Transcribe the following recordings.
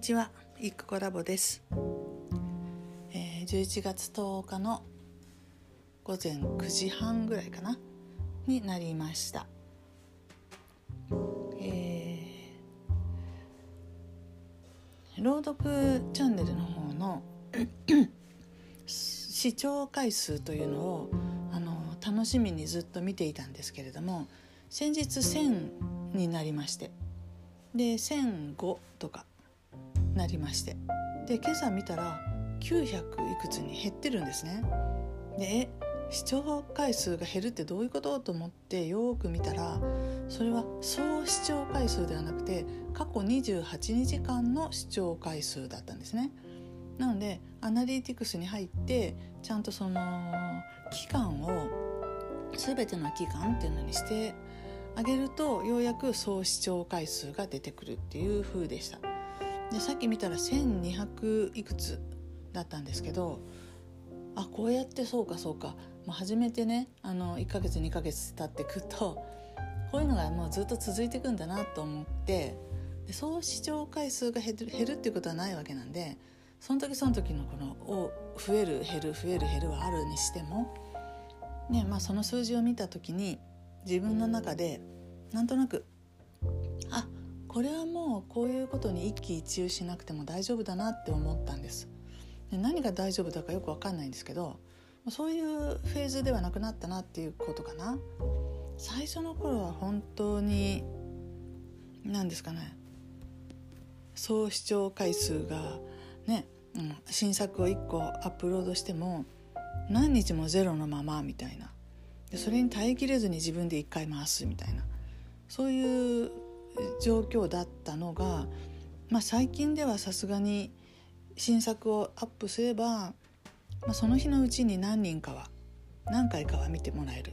にちは、いくコラボです、えー、11月10日の午前9時半ぐらいかな。になりました。えー、朗読チャンネルの方の 視聴回数というのをあの楽しみにずっと見ていたんですけれども先日1000になりまして。で1005とか。なりましてで今朝見たら900いくつに減ってるんですね。で視聴回数が減るってどういうこと？と思ってよく見たらそれは総視聴回数ではなくて過去28日間の視聴回数だったんですね。なのでアナリティクスに入ってちゃんとその期間を全ての期間っていうのにしてあげるとようやく総視聴回数が出てくるっていう風でした。でさっき見たら1200いくつだったんですけどあこうやってそうかそうか、まあ、初めてねあの1ヶ月2ヶ月経ってくとこういうのがもうずっと続いていくんだなと思ってで総視聴回数が減る減るっていうことはないわけなんでその時その時のこのお増える減る増える減るはあるにしても、ねまあ、その数字を見た時に自分の中でなんとなくこれはもうこういうことに一喜一憂しなくても大丈夫だなって思ったんです。で何が大丈夫だかよく分かんないんですけどそういうフェーズではなくなったなっていうことかな。最初の頃は本当に何ですかね。総視聴回数がね、うん、新作を1個アップロードしても何日もゼロのままみたいな。でそれに耐えきれずに自分で1回回すみたいな。そういう状況だったのが、まあ、最近ではさすがに新作をアップすれば、まあ、その日のうちに何人かは何回かは見てもらえる。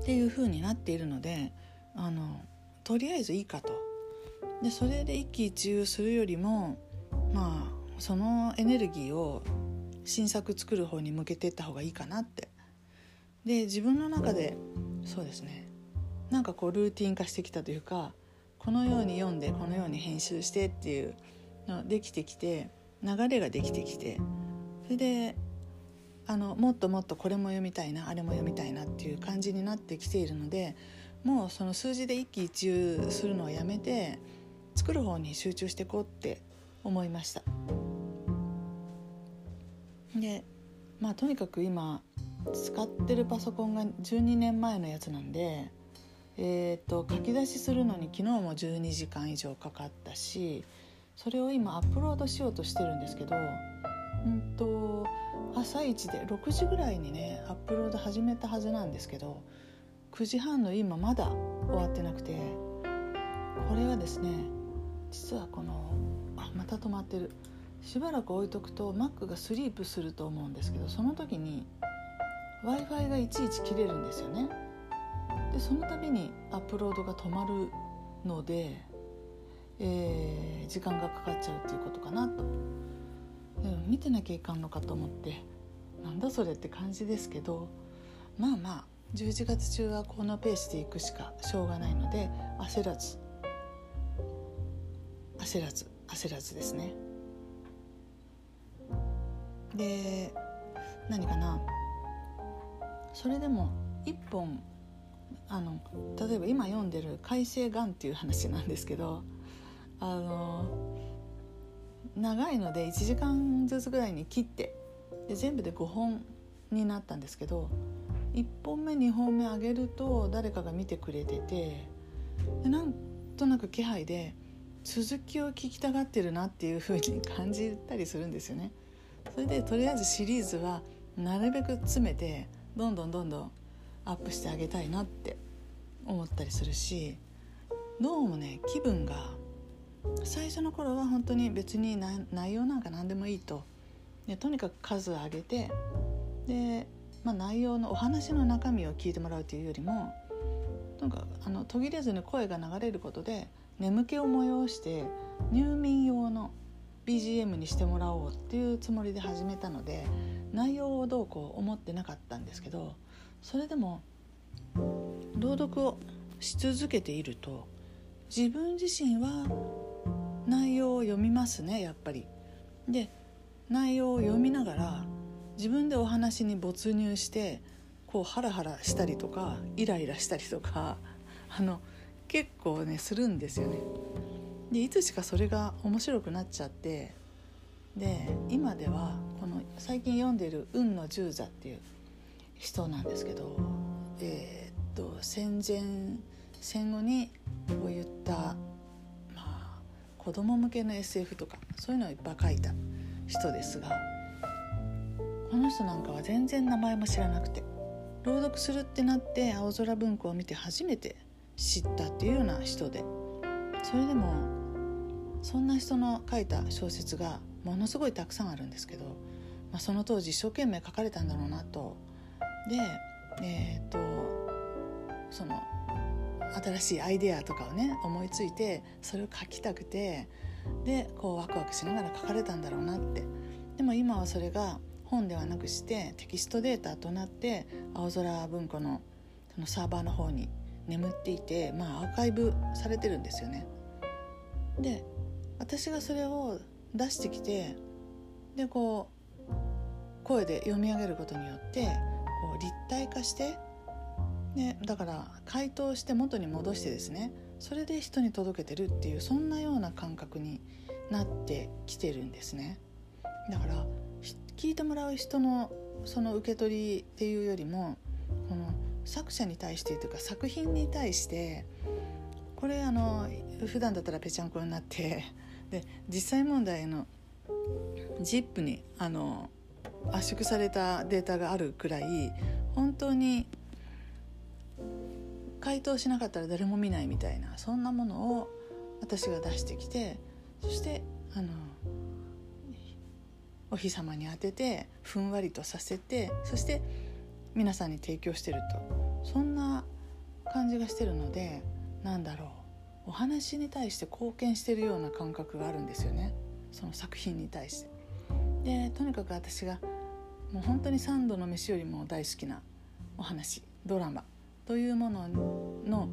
っていう風になっているのであのとりあえずいいかと。でそれで一喜一憂するよりもまあそのエネルギーを新作作る方に向けていった方がいいかなって。で自分の中でそうですね。なんかこうルーティン化してきたというかこのように読んでこのように編集してっていうのできてきて流れができてきてそれであのもっともっとこれも読みたいなあれも読みたいなっていう感じになってきているのでもうその数字で一喜一憂するのをやめて作る方に集中していこうって思いました。でまあとにかく今使ってるパソコンが12年前のやつなんでえーと、書き出しするのに昨日も12時間以上かかったしそれを今アップロードしようとしてるんですけど、うんと、朝一で6時ぐらいにねアップロード始めたはずなんですけど9時半の今まだ終わってなくてこれはですね実はこのあまた止まってるしばらく置いとくと Mac がスリープすると思うんですけどその時に w i f i がいちいち切れるんですよね。でその度にアップロードが止まるので、えー、時間がかかっちゃうっていうことかなと。でも見てなきゃいかんのかと思ってなんだそれって感じですけどまあまあ11月中はこのペースでいくしかしょうがないので焦らず焦らず焦らずですね。で何かな？それでも一本あの例えば今読んでる「改正がん」っていう話なんですけどあの長いので1時間ずつぐらいに切ってで全部で5本になったんですけど1本目2本目上げると誰かが見てくれててでなんとなく気配で続きを聞きたがってるなっていう風に感じたりするんですよね。それでとりあえずシリーズはなるべく詰めてどんどんどんどんアップしてあげたいなって思ったりするしどうもね気分が最初の頃は本当に別に内容なんか何でもいいと。でとにかく数を上げてで、まあ、内容のお話の中身を聞いてもらうというよりもなんかあの途切れずに声が流れることで眠気を催して入眠用の BGM にしてもらおうっていうつもりで始めたので内容をどうこう思ってなかったんですけどそれでも朗読をし続けていると自分自身は内容を読みますねやっぱり。で内容を読みながら自分でお話に没入してこうハラハラしたりとかイライラしたりとか あの結構ねするんですよね。でいつしかそれが面白くなっちゃってで今ではこの最近読んでいる「運の十座」っていう人なんですけど、えー、と戦前戦後にこういった、まあ、子供向けの SF とかそういうのをいっぱい書いた人ですがこの人なんかは全然名前も知らなくて朗読するってなって青空文庫を見て初めて知ったっていうような人でそれでもそんな人の書いた小説がものすごいたくさんあるんですけど、まあ、その当時一生懸命書かれたんだろうなと。でえっ、とその新しいアイデアとかをね思いついてそれを書きたくてでこうワクワクしながら書かれたんだろうなってでも今はそれが本ではなくしてテキストデータとなって青空文庫のそのサーバーの方に眠っていてまあアーカイブされてるんですよね。で私がそれを出してきてでこう声で読み上げることによってこう立体化してでだから回答して元に戻してですねそれで人に届けてるっていうそんなような感覚になってきてるんですね。だから聞いてもらう人のその受け取りっていうよりもこの作者に対してというか作品に対してこれあの普段だったらぺちゃんこになって で実際問題の ZIP にあの圧縮されたデータがあるくらい本当に回答しなかったら誰も見ないみたいなそんなものを私が出してきてそしてあのお日様に当ててふんわりとさせてそして皆さんに提供してると。そんな感じがしてるのでなんだろう。お話に対して貢献してるような感覚があるんですよね。その作品に対して。でとにかく私がもう本当に三度の飯よりも大好きなお話ドラマ。というものの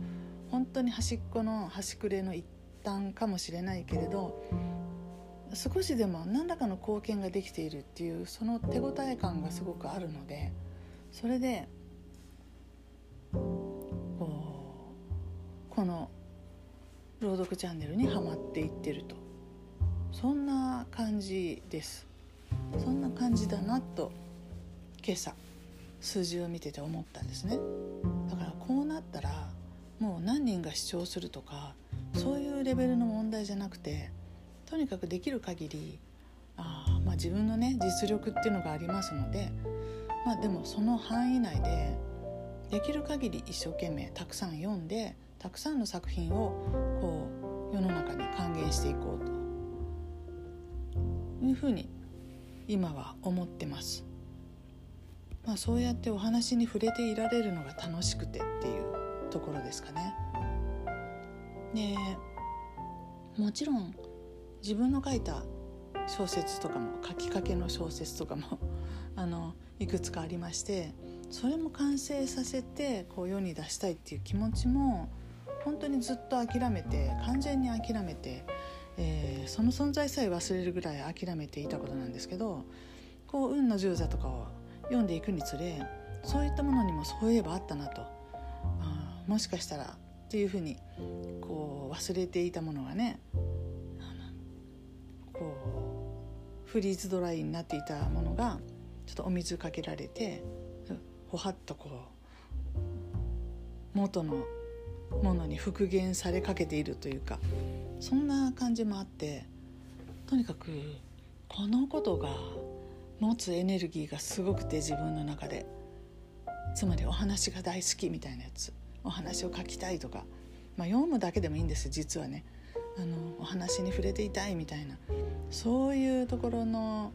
本当に端っこの端くれの一端かもしれないけれど少しでも何らかの貢献ができているっていうその手応え感がすごくあるのでそれでこうこの朗読チャンネルにはまっていってると。そんな感じです。そんな感じだなと今朝数字を見てて思ったんですね。だからこうなったらもう何人が視聴するとかそういうレベルの問題じゃなくてとにかくできる限りあ、まあ、自分のね実力っていうのがありますので、まあ、でもその範囲内でできる限り一生懸命たくさん読んでたくさんの作品をこう世の中に還元していこうというふうに今は思ってます。まあ、そうやってお話に触れていられるのが楽しくてっていうところですかね。でもちろん自分の書いた小説とかも書きかけの小説とかも あのいくつかありましてそれも完成させてこう世に出したいっていう気持ちも本当にずっと諦めて完全に諦めて、えー、その存在さえ忘れるぐらい諦めていたことなんですけどこう運の十座とかを読んでいくにつれそういったものにもそういえばあったなと。あもしかしたらっていうふうにこう忘れていたものがねこうフリーズドライになっていたものがちょっとお水かけられてほはっとこう元のものに復元されかけているというかそんな感じもあってとにかくこのことが持つエネルギーがすごくて自分の中で。つまりお話が大好きみたいなやつ。お話を書きたいとか、まあ、読むだけでもいいんです実はね。あのお話に触れていたいみたいな。そういうところの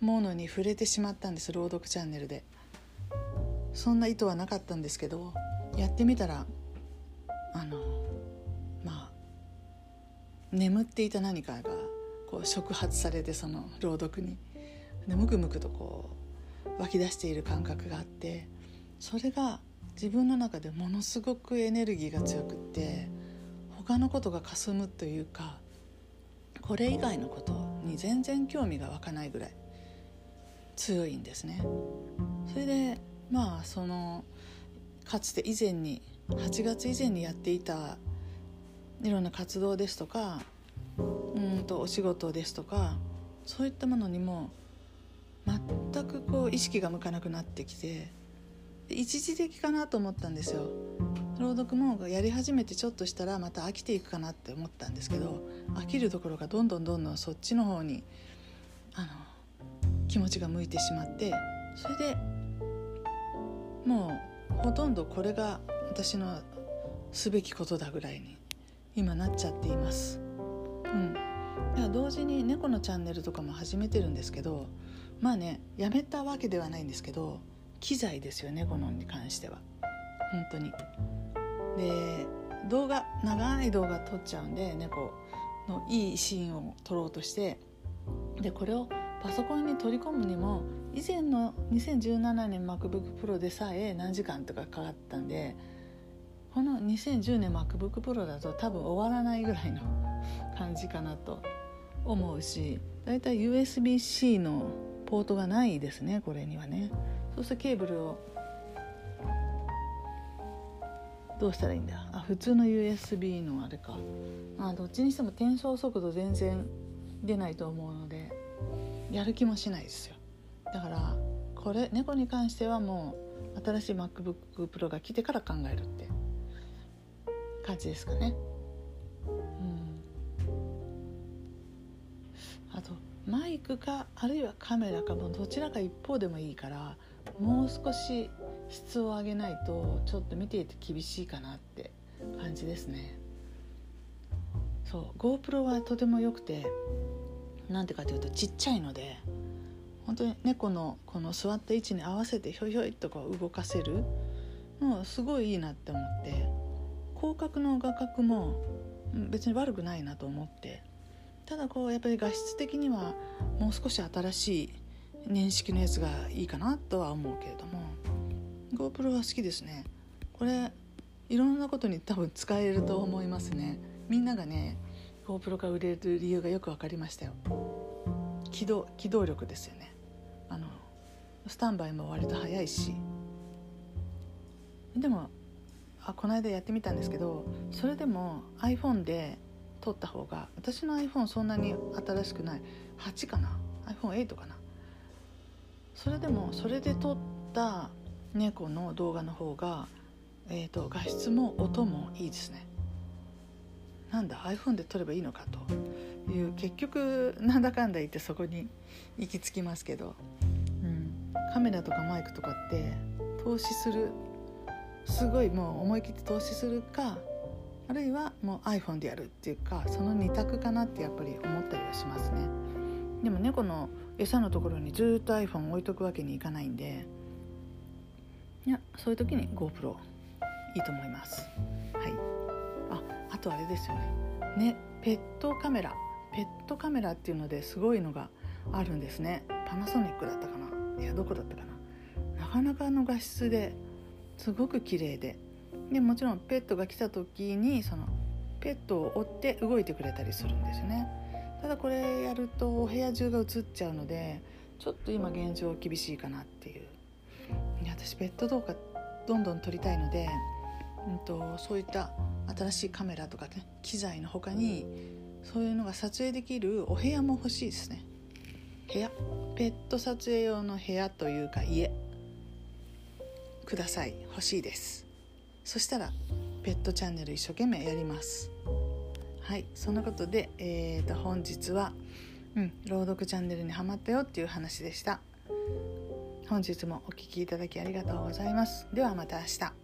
ものに触れてしまったんです朗読チャンネルで。そんな意図はなかったんですけどやってみたらあのまあ眠っていた何かがこう触発されてその朗読に。でムクムクとこう湧き出している感覚があってそれが自分の中でものすごくエネルギーが強くって他のことがかすむというかこれ以外のことに全然興味が湧かないぐらい強いんですね。それでまあそのかつて以前に8月以前にやっていたいろんな活動ですとかうんとお仕事ですとかそういったものにも全くこう意識が向かなくなってきて一時的かなと思ったんですよ朗読もやり始めてちょっとしたらまた飽きていくかなって思ったんですけど飽きるどころかどんどんどんどんそっちの方にあの気持ちが向いてしまってそれでもうほとんどこれが私のすべきことだぐらいに今なっちゃっています。うん、同時に猫のチャンネルとかも始めてるんですけどまあねやめたわけではないんですけど機材ですよねこのに関しては本当に。で動画長い動画撮っちゃうんで猫のいいシーンを撮ろうとしてでこれをパソコンに取り込むにも以前の2017年 MacBookPro でさえ何時間とかかかったんでこの2010年 MacBookPro だと多分終わらないぐらいの感じかなと思うしだいたい USB-C のポートがないですねこれにはね。そうするとケーブルをどうしたらいいんだ？あ普通の USB のあれか。あどっちにしても転送速度全然出ないと思うのでやる気もしないですよ。だからこれ猫に関してはもう新しい MacBookPro が来てから考えるって感じですかね。あとマイクかあるいはカメラかもどちらか一方でもいいからもう少し質を上げないとちょっと見ていて厳しいかなって感じですね。そう GoPro はとても良くてなんてかというとちっちゃいので本当に猫のこの座った位置に合わせてひょいひょいとこう動かせるのすごいいいなって思って広角の画角も別に悪くないなと思ってただこうやっぱり画質的にはもう少し新しい年式のやつがいいかなとは思うけれども GoPro は好きですね。これいろんなことに多分使えると思いますね。みんながね GoPro が売れる理由がよく分かりましたよ。機動機動力ですよね。あのスタンバイも割と早いし。でもあこの間やってみたんですけどそれでも iPhone で撮った方が私の iPhone そんなに新しくない。8かな？iPhone8 かな？それでもそれで撮った猫の動画の方が、えーと、画質も音もいいですね。なんだ iPhone で撮ればいいのかと。いう結局なんだかんだ言ってそこに行き着きますけど、うん、カメラとかマイクとかって投資するすごいもう思い切って投資するかあるいはもう iPhone でやるっていうかその2択かなってやっぱり思ったりはしますね。でも猫の餌のところにずっと iPhone 置いとくわけにいかないんでいやそういう時に GoPro いいと思います。はい。ああとあれですよね。ねペットカメラ。ペットカメラっていうのですごいのがあるんですね。パナソニックだったかな？いやどこだったかな？なかなかの画質ですごく綺麗ででもちろんペットが来た時にそのペットを追って動いてくれたりするんですよね。ただこれやるとお部屋中が映っちゃうのでちょっと今現状厳しいかなっていう。私ペット動画どんどん撮りたいので、うんと、そういった新しいカメラとかね機材の他にそういうのが撮影できるお部屋も欲しいですね。部屋ペット撮影用の部屋というか家。ください。欲しいです。そしたらペットチャンネル一生懸命やります。はいそんなことで、えー、と本日は、うん、朗読チャンネルにはまったよっていう話でした。本日もお聴きいただきありがとうございます。ではまた明日。